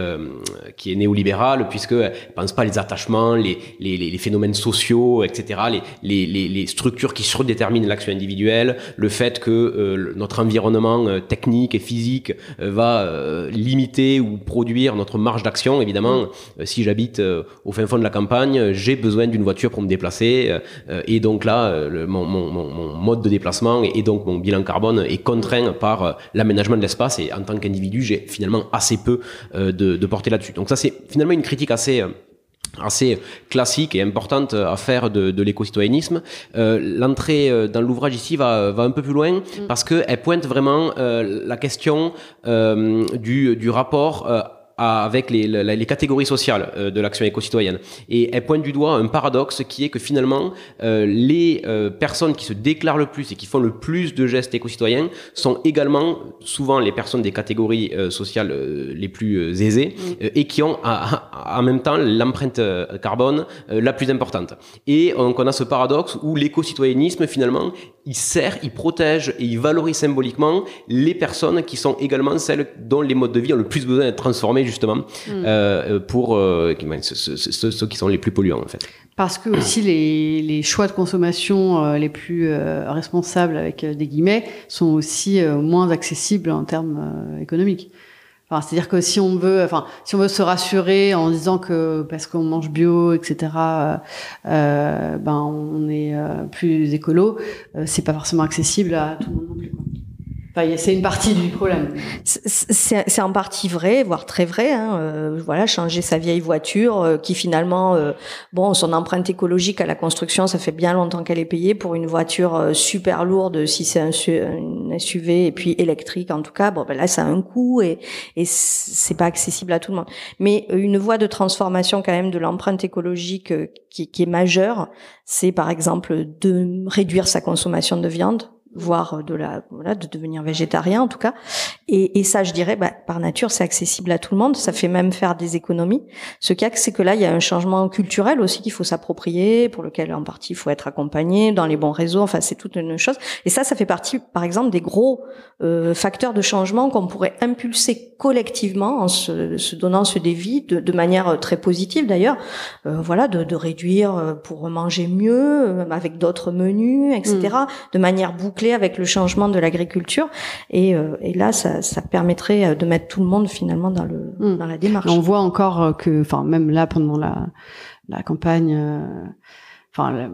qui est néolibérale, puisque elle pense pas les attachements les, phénomènes sociaux, etc., les, structures qui surdéterminent l'action individuelle, le fait que euh, notre environnement euh, technique et physique euh, va limiter ou produire notre marge d'action. Évidemment, si j'habite au fin fond de la campagne, j'ai besoin d'une voiture pour me déplacer, et donc là, mon, mon, mon, mode de déplacement et, donc mon bilan carbone est contraint par l'aménagement de l'espace, et en tant qu'individu, j'ai finalement assez peu de, de portée là-dessus. Donc ça, c'est finalement une critique assez assez classique et importante à faire de, de l'éco-citoyennisme. Euh, L'entrée euh, dans l'ouvrage ici va, va un peu plus loin mm. parce qu'elle pointe vraiment euh, la question euh, du, du rapport avec les, les, catégories sociales euh, de l'action éco-citoyenne. Et elle pointe du doigt un paradoxe qui est que finalement, euh, les euh, personnes qui se déclarent le plus et qui font le plus de gestes éco-citoyens sont également souvent les personnes des catégories sociales les plus aisées et qui ont en même temps l'empreinte carbone la plus importante. Et donc on a ce paradoxe où l'éco-citoyennisme finalement, il sert, il protège et il valorise symboliquement les personnes qui sont également celles dont les modes de vie ont le plus besoin d'être transformés justement mm. euh, pour euh, ceux, qui sont les plus polluants en fait. Parce que aussi les, les choix de consommation euh, les plus euh, responsables avec des guillemets sont aussi moins accessibles en termes économiques. Enfin, c'est-à-dire que si on veut, enfin, si on veut se rassurer en disant que parce qu'on mange bio, etc., euh, ben on est plus écolo, c'est pas forcément accessible à tout le monde non plus. C'est une partie du problème. C'est en partie vrai, voire très vrai. Hein. Euh, voilà, changer sa vieille voiture, euh, qui finalement, euh, bon, son empreinte écologique à la construction, ça fait bien longtemps qu'elle est payée pour une voiture super lourde, si c'est un, SUV et puis électrique en tout cas. Bon, ben là, ça a un coût et, et c'est pas accessible à tout le monde. Mais une voie de transformation quand même de l'empreinte écologique qui, qui est majeure, c'est par exemple de réduire sa consommation de viande voire de la voilà de devenir végétarien en tout cas. Et, et ça je dirais bah, par nature c'est accessible à tout le monde. Ça fait même faire des économies. Ce qu'il y a c'est que là il y a un changement culturel aussi qu'il faut s'approprier pour lequel en partie il faut être accompagné dans les bons réseaux. Enfin c'est toute une chose. Et ça ça fait partie par exemple des gros euh, facteurs de changement qu'on pourrait impulser collectivement en se, se donnant ce défi de, de manière très positive d'ailleurs. Euh, voilà de, de réduire euh, pour manger mieux euh, avec d'autres menus etc mmh. de manière bouclée avec le changement de l'agriculture. Et, euh, et, là, ça, ça, permettrait euh, de mettre tout le monde finalement dans, le, hmm. dans la démarche. on voit encore euh, que, enfin, même là, pendant la, la campagne, enfin,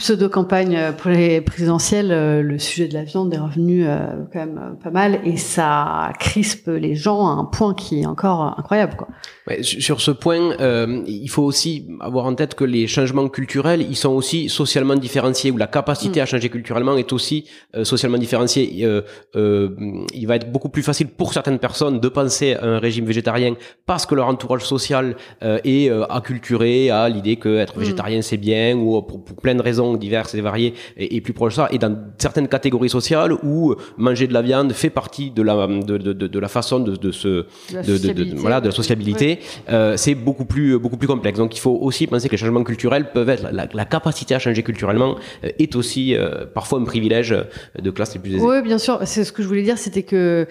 pseudo-campagne pour les présidentielles, euh, le sujet de la viande est revenu euh, quand même euh, pas mal et ça crispe les gens à un point qui est encore incroyable. Quoi. Ouais, sur ce point, euh, il faut aussi avoir en tête que les changements culturels, ils sont aussi socialement différenciés, ou la capacité mm. à changer culturellement est aussi socialement différenciée. il va être beaucoup plus facile pour certaines personnes de penser à un régime végétarien parce que leur entourage social est acculturé à l'idée que être mm. végétarien c'est bien, ou pour, pour plein de raisons diverses et variées et, plus proches de ça, et dans certaines catégories sociales où manger de la viande fait partie de la, de, de, de, la façon de, de, se, de, voilà, de la sociabilité, euh, c'est beaucoup plus, beaucoup plus complexe. Donc il faut aussi penser que les changements culturels peuvent être, la, la capacité à changer culturellement euh, est aussi euh, parfois un privilège de classe les plus aisées. Oui, bien sûr. C'est ce que je voulais dire, c'était que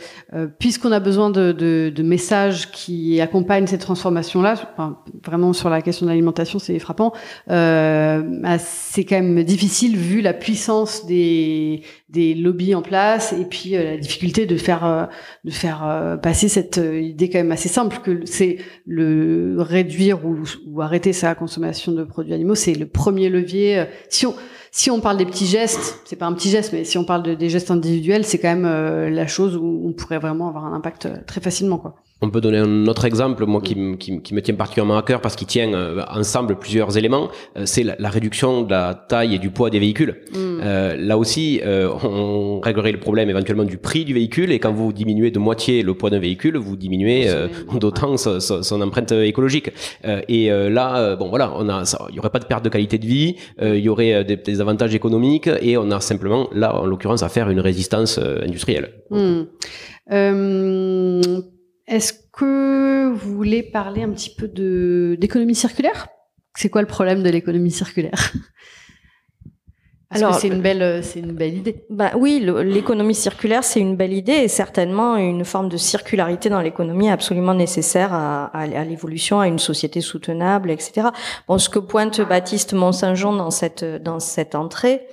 puisqu'on a besoin de, de, de, messages qui accompagnent cette transformation-là, enfin, vraiment sur la question de l'alimentation, c'est frappant. Euh, bah, c'est quand même difficile vu la puissance des, des lobbies en place et puis euh, la difficulté de faire euh, de faire euh, passer cette idée quand même assez simple que c'est le réduire ou, arrêter sa consommation de produits animaux, c'est le premier levier. Si on si on parle des petits gestes, c'est pas un petit geste, mais si on parle de, des gestes individuels, c'est quand même la chose où on pourrait vraiment avoir un impact très facilement, quoi. On peut donner un autre exemple, moi, qui, qui, qui me tient particulièrement à cœur parce qu'il tient euh, ensemble plusieurs éléments. Euh, c'est la, réduction de la taille et du poids des véhicules. Mm. Euh, là aussi, euh, on réglerait le problème éventuellement du prix du véhicule et quand vous diminuez de moitié le poids d'un véhicule, vous diminuez d'autant son, empreinte écologique. et là, bon voilà, on a, il y aurait pas de perte de qualité de vie, il y aurait des, des, avantages économiques et on a simplement là, en l'occurrence, à faire une résistance industrielle. Mm. Est-ce que vous voulez parler un petit peu de d'économie circulaire? C'est quoi le problème de l'économie circulaire? Parce Alors, c'est une belle, c'est une belle idée. Bah oui, l'économie circulaire, c'est une belle idée et certainement une forme de circularité dans l'économie absolument nécessaire à, à, à l'évolution, à une société soutenable, etc. Bon, ce que pointe Baptiste Mont-Saint-Jean dans cette dans cette entrée,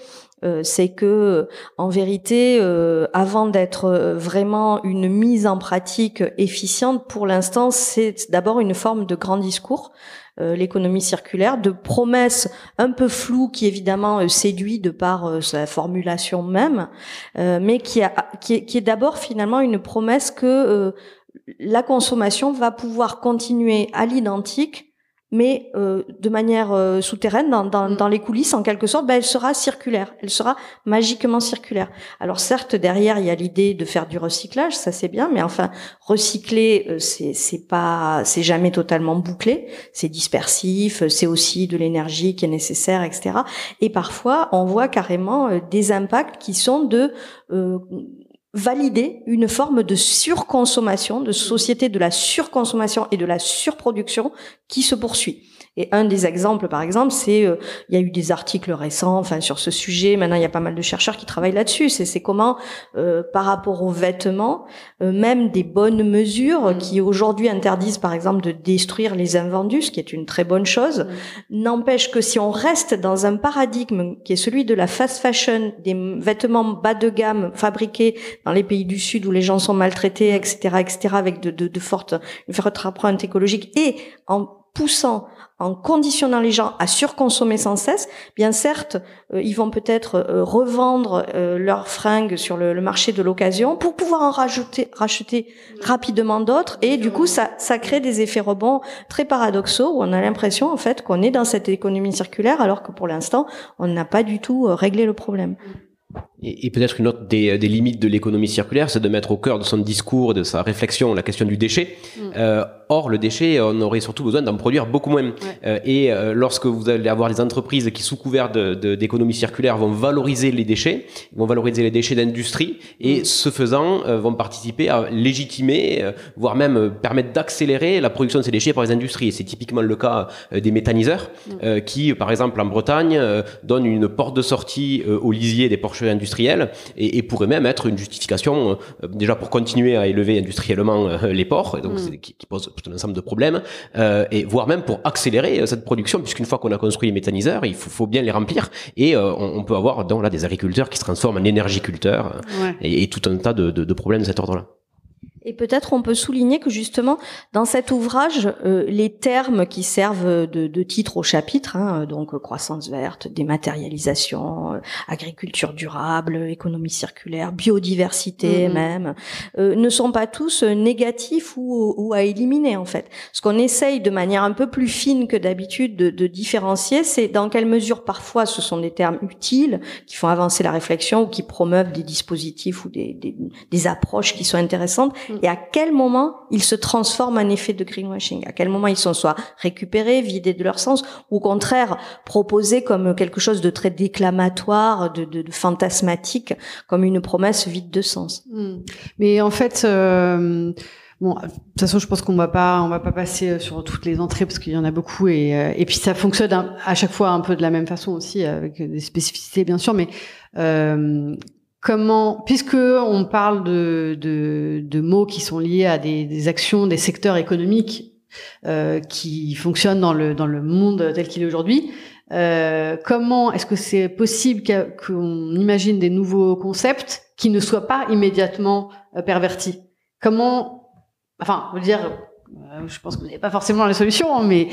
euh, c'est que en vérité, euh, avant d'être euh, vraiment une mise en pratique efficiente, pour l'instant, c'est d'abord une forme de grand discours. l'économie circulaire, de promesses un peu floues qui évidemment séduit de par sa formulation même, mais qui, a, qui est, qui est d'abord finalement une promesse que la consommation va pouvoir continuer à l'identique mais euh, de manière euh, souterraine, dans, dans, Mm. dans les coulisses, en quelque sorte, ben, elle sera circulaire. Elle sera magiquement circulaire. Alors certes, derrière, il y a l'idée de faire du recyclage, ça c'est bien, mais enfin, recycler, euh, c'est c'est pas, c'est jamais totalement bouclé. C'est dispersif, c'est aussi de l'énergie qui est nécessaire, etc. Et parfois, on voit carrément euh, des impacts qui sont de euh, valider une forme de surconsommation, de société de la surconsommation et de la surproduction qui se poursuit. Et un des exemples, par exemple, c'est euh, il y a eu des articles récents, enfin sur ce sujet. Maintenant, il y a pas mal de chercheurs qui travaillent là-dessus. C'est c'est comment, euh, par rapport aux vêtements, euh, même des bonnes mesures Mm. qui aujourd'hui interdisent, par exemple, de détruire les invendus, ce qui est une très bonne chose, n'empêche que si on reste dans un paradigme qui est celui de la fast fashion, des vêtements bas de gamme fabriqués dans les pays du Sud où les gens sont maltraités, etc., etc., avec de, de, de fortes, une forte empreinte écologique, et en poussant, en conditionnant les gens à surconsommer sans cesse, bien certes, euh, ils vont peut-être euh, revendre euh, leurs fringues sur le, le marché de l'occasion pour pouvoir en rajouter, racheter rapidement d'autres, et du coup, ça, ça crée des effets rebonds très paradoxaux où on a l'impression en fait qu'on est dans cette économie circulaire alors que pour l'instant, on n'a pas du tout euh, réglé le problème. Et, et peut-être une autre des, des limites de l'économie circulaire, c'est de mettre au cœur de son discours, de sa réflexion, la question du déchet. Mm. Euh, or, le déchet, on aurait surtout besoin d'en produire beaucoup moins. Euh, et euh, lorsque vous allez avoir des entreprises qui, sous couvert de- de- d'économie circulaire, vont valoriser les déchets, vont valoriser les déchets d'industrie, et Mm. ce faisant, euh, vont participer à légitimer, euh, voire même euh, permettre d'accélérer la production de ces déchets par les industries. Et c'est typiquement le cas euh, des méthaniseurs, Mm. euh, qui, par exemple, en Bretagne, euh, donnent une porte de sortie euh, aux lisiers des porchers industriels et, et pourrait même être une justification euh, déjà pour continuer à élever industriellement euh, les porcs, et donc Mm. qui, qui pose tout un ensemble de problèmes, euh, et voire même pour accélérer euh, cette production, puisqu'une fois qu'on a construit les méthaniseurs, il faut, faut bien les remplir, et euh, on, on peut avoir donc là des agriculteurs qui se transforment en énergiculteurs, Ouais. et, et tout un tas de, de- de problèmes de cet ordre-là. Et peut-être on peut souligner que justement dans cet ouvrage, euh, les termes qui servent de, de titre au chapitre, hein, donc euh, croissance verte, dématérialisation, euh, agriculture durable, économie circulaire, biodiversité Mhm. même, euh, ne sont pas tous négatifs ou, ou à éliminer en fait. Ce qu'on essaye de manière un peu plus fine que d'habitude de, de différencier, c'est dans quelle mesure parfois ce sont des termes utiles qui font avancer la réflexion ou qui promeuvent des dispositifs ou des, des, des approches qui sont intéressantes. Et à quel moment ils se transforment en effet de greenwashing, à quel moment ils sont soit récupérés, vidés de leur sens, ou au contraire proposés comme quelque chose de très déclamatoire, de, de, de fantasmatique, comme une promesse vide de sens? Mm. Mais en fait, euh, bon, de toute façon, je pense qu'on va pas, on va pas passer euh, sur toutes les entrées parce qu'il y en a beaucoup et euh, et puis ça fonctionne à chaque fois un peu de la même façon aussi avec des spécificités bien sûr, mais euh, comment, puisque on parle de, mots qui sont liés à des, actions, des secteurs économiques euh, qui fonctionnent dans le dans le monde tel qu'il est aujourd'hui. Euh, comment est-ce que c'est possible qu'on imagine des nouveaux concepts qui ne soient pas immédiatement euh, pervertis? Comment, enfin, je dire, je pense que vous n'avez pas forcément la solution, hein, mais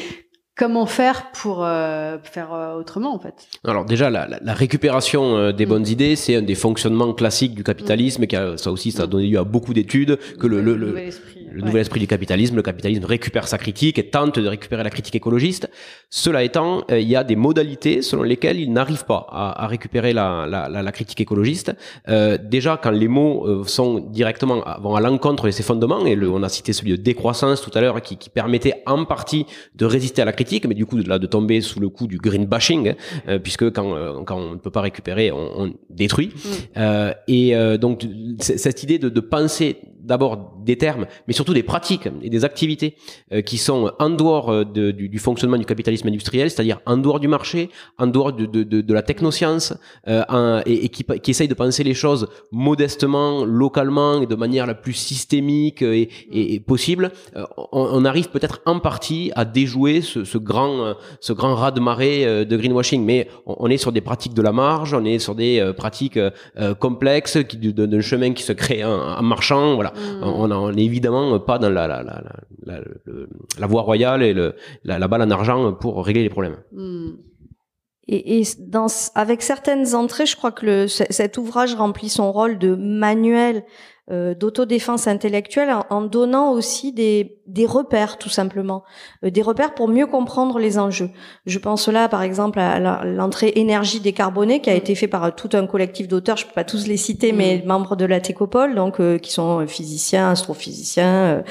comment faire pour euh, faire euh, autrement en fait Alors déjà, la, la- la récupération euh, des Mm. bonnes idées, c'est un des fonctionnements classiques du capitalisme, qui a, ça aussi, ça a Mm. donné lieu à beaucoup d'études, que le, le, le- nouvel esprit. le ouais. nouvel esprit du capitalisme, le capitalisme récupère sa critique et tente de récupérer la critique écologiste. Cela étant, euh, il y a des modalités selon lesquelles il n'arrive pas à, à récupérer la, la, la, la critique écologiste. Euh, déjà, quand les mots euh, sont directement vont à l'encontre de ses fondements, et le, on a cité celui de décroissance tout à l'heure, qui, qui permettait en partie de résister à la critique, mais du coup là, de tomber sous le coup du green bashing, hein, euh, puisque quand, euh, quand on ne peut pas récupérer, on, on détruit. Mm. Euh, et donc cette idée de, de penser d'abord des termes, mais surtout des pratiques et des activités euh, qui sont en dehors euh, de- du, du fonctionnement du capitalisme industriel, c'est-à-dire en dehors du marché, en dehors de, de, de, de la technoscience, euh, en- et, et qui, qui essayent de penser les choses modestement, localement, et de manière la plus systémique et, et- et possible, euh, on, on arrive peut-être en partie à déjouer ce, ce grand, euh, ce grand raz-de-marée euh, de greenwashing. Mais on, on est sur des pratiques de la marge, on est sur des euh, pratiques euh, euh, complexes qui d'un d'un chemin qui se crée en, en marchant. Voilà, Mm. on n'est évidemment pas dans la, voie royale et la, balle en argent pour régler les problèmes. Mm. Et, avec certaines entrées, je crois que cet ouvrage remplit son rôle de manuel euh, d'autodéfense intellectuelle en, en, donnant aussi des, des repères tout simplement, euh, des repères pour mieux comprendre les enjeux. Je pense là par exemple à l'entrée énergie décarbonée qui a été fait par tout un collectif d'auteurs, je peux pas tous les citer, mais mmh. membres de la Técopole, donc euh, qui sont physiciens, astrophysiciens,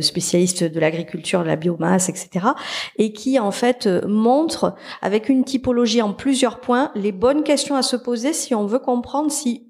spécialistes de l'agriculture, de la biomasse, etc. Et qui en fait montrent avec une typologie en plusieurs points les bonnes questions à se poser si on veut comprendre si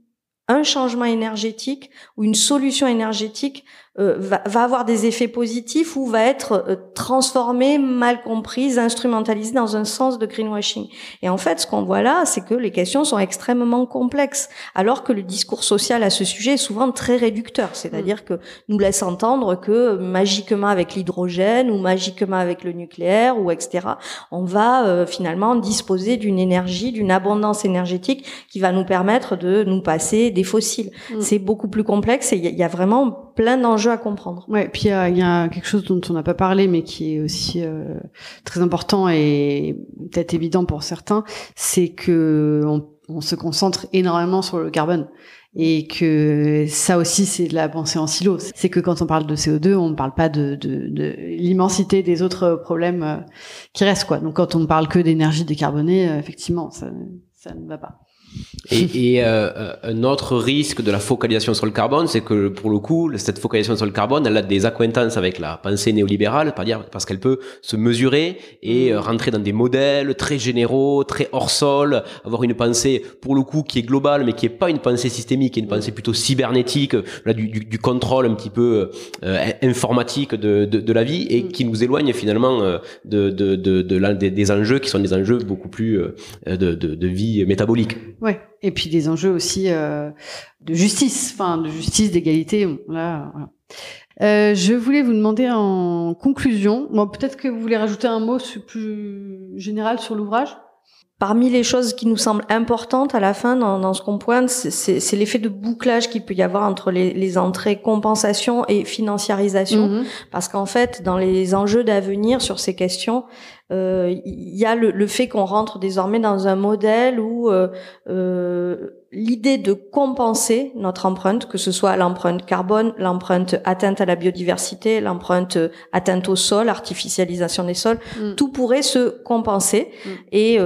un changement énergétique ou une solution énergétique euh, va, va, avoir des effets positifs ou va être euh, transformée, mal comprise, instrumentalisée dans un sens de greenwashing. Et en fait, ce qu'on voit là, c'est que les questions sont extrêmement complexes, alors que le discours social à ce sujet est souvent très réducteur, c'est-à-dire mm. que nous laisse entendre que magiquement avec l'hydrogène ou magiquement avec le nucléaire ou etc., on va euh, finalement disposer d'une énergie, d'une abondance énergétique qui va nous permettre de nous passer des fossiles. Mm. C'est beaucoup plus complexe et il y, a vraiment plein d'enjeux à comprendre. Ouais, puis il y, a quelque chose dont on n'a pas parlé, mais qui est aussi euh, très important et peut-être évident pour certains, c'est que on, se concentre énormément sur le carbone et que ça aussi c'est de la pensée en silo. C'est que quand on parle de CO2, on ne parle pas de, l'immensité des autres problèmes euh, qui restent. Donc quand on ne parle que d'énergie décarbonée, euh, effectivement, ça ne va pas. Et, et euh, euh, un autre risque de la focalisation sur le carbone, c'est que pour le coup, cette focalisation sur le carbone, elle a des accointances avec la pensée néolibérale, parce qu'elle peut se mesurer et euh, rentrer dans des modèles très généraux, très hors sol, avoir une pensée pour le coup qui est globale, mais qui est pas une pensée systémique, qui est une pensée plutôt cybernétique, là, du, du, du contrôle un petit peu euh, informatique de, de, de, la vie et qui nous éloigne finalement de, de, de, de des, des, enjeux qui sont des enjeux beaucoup plus de vie métabolique. Ouais. Et puis des enjeux aussi euh, de justice, enfin de justice, d'égalité. Là, voilà. Euh, je voulais vous demander en conclusion, bon, peut-être que vous voulez rajouter un mot plus général sur l'ouvrage? Parmi les choses qui nous semblent importantes à la fin dans, dans ce qu'on pointe, c'est l'effet de bouclage qu'il peut y avoir entre les, les entrées compensation et financiarisation. Mm-hmm. Parce qu'en fait, dans les enjeux d'avenir sur ces questions, euh, il y a le, le fait qu'on rentre désormais dans un modèle où euh, euh, l'idée de compenser notre empreinte, que ce soit l'empreinte carbone, l'empreinte atteinte à la biodiversité, l'empreinte atteinte au sol, artificialisation des sols, mm. tout pourrait se compenser. Mm. Et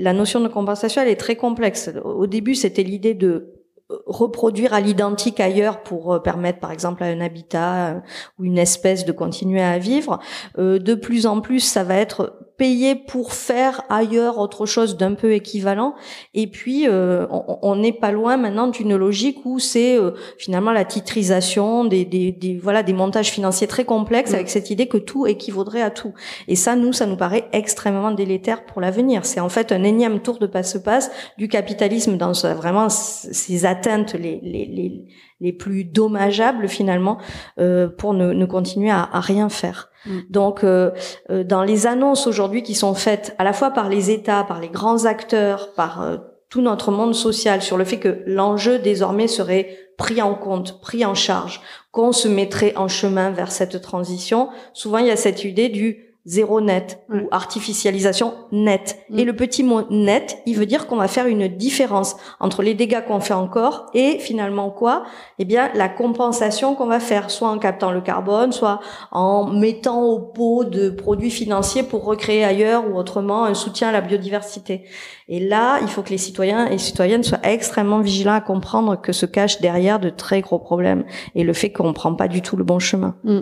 la notion de compensation, elle est très complexe. Au début, c'était l'idée de reproduire à l'identique ailleurs pour euh, permettre par exemple à un habitat euh, ou une espèce de continuer à vivre. Euh, de plus en plus, ça va être payé pour faire ailleurs autre chose d'un peu équivalent. Et puis, on n'est pas loin maintenant d'une logique où c'est finalement la titrisation des, des, des, voilà des montages financiers très complexes avec cette idée que tout équivaudrait à tout. Et ça, nous, ça nous paraît extrêmement délétère pour l'avenir. C'est en fait un énième tour de passe-passe du capitalisme dans vraiment ses atteintes les, les, les, les plus dommageables finalement euh, pour ne, ne, continuer à, à rien faire. Mm. Donc, euh, euh, dans les annonces aujourd'hui qui sont faites à la fois par les États, par les grands acteurs, par euh, tout notre monde social sur le fait que l'enjeu désormais serait pris en compte, pris en charge, qu'on se mettrait en chemin vers cette transition, souvent il y a cette idée du zéro net ou artificialisation nette. Mm. Et le petit mot net, il veut dire qu'on va faire une différence entre les dégâts qu'on fait encore et finalement quoi? Eh bien, la compensation qu'on va faire, soit en captant le carbone, soit en mettant au pot de produits financiers pour recréer ailleurs ou autrement un soutien à la biodiversité. Et là, il faut que les citoyens et citoyennes soient extrêmement vigilants à comprendre que se cache derrière de très gros problèmes et le fait qu'on ne prend pas du tout le bon chemin. Mm.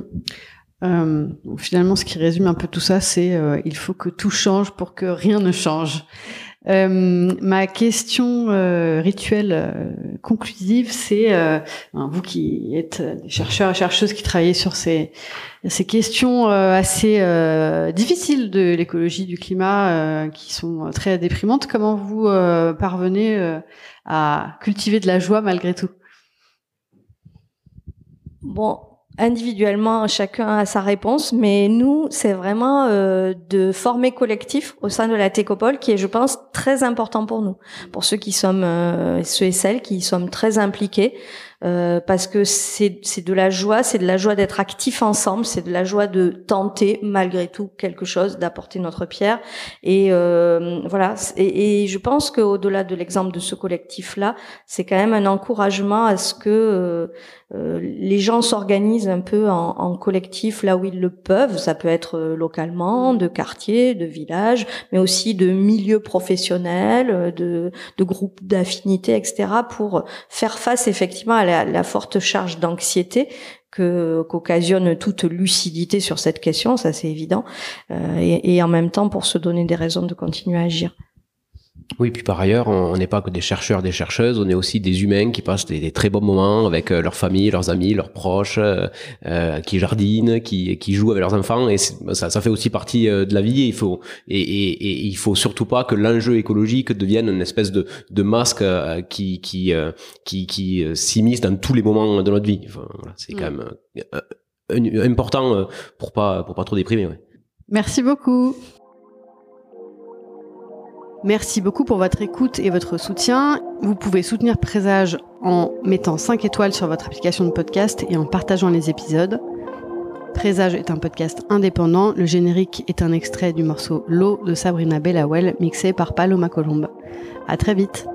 Euh, finalement, ce qui résume un peu tout ça, c'est euh, il faut que tout change pour que rien ne change. Euh, ma question euh, rituelle euh, conclusive, c'est vous qui êtes des chercheurs et chercheuses qui travaillez sur ces ces questions assez difficiles de l'écologie, du climat, qui sont très déprimantes. Comment vous parvenez à cultiver de la joie malgré tout? Bon, individuellement, chacun a sa réponse, mais nous, c'est vraiment euh, de former collectif au sein de la Técopole qui est, je pense, très important pour nous, pour ceux qui sommes, euh, ceux et celles qui sommes très impliqués. Euh, parce que c'est de la joie, c'est de la joie d'être actifs ensemble, c'est de la joie de tenter malgré tout quelque chose, d'apporter notre pierre. Et euh, voilà. Et, et, je pense qu'au-delà de l'exemple de ce collectif-là, c'est quand même un encouragement à ce que euh, euh, les gens s'organisent un peu en, en, collectif là où ils le peuvent. Ça peut être euh, localement, de quartier, de village, mais aussi de milieux professionnels, de, de groupes d'affinité, etc. pour faire face effectivement à la, forte charge d'anxiété que qu'occasionne toute lucidité sur cette question, ça c'est évident, euh, et en même temps pour se donner des raisons de continuer à agir. Oui, puis par ailleurs, on n'est pas que des chercheurs, des chercheuses, on est aussi des humains qui passent des, très bons moments avec euh, leur famille, leurs amis, leurs proches, euh, euh, qui jardinent, qui, qui jouent avec leurs enfants, et ça, ça fait aussi partie de la vie. Et il faut et, et, et il faut surtout pas que l'enjeu écologique devienne une espèce de, de masque qui qui qui, qui s'immisce dans tous les moments de notre vie. Enfin, voilà, c'est quand mm. même important pour pas pour pas trop déprimer. Ouais. Merci beaucoup. Merci beaucoup pour votre écoute et votre soutien. Vous pouvez soutenir Présage en mettant 5 étoiles sur votre application de podcast et en partageant les épisodes. Présage est un podcast indépendant. Le générique est un extrait du morceau L'eau de Sabrina Bellawell mixé par Paloma Colombe. À très vite.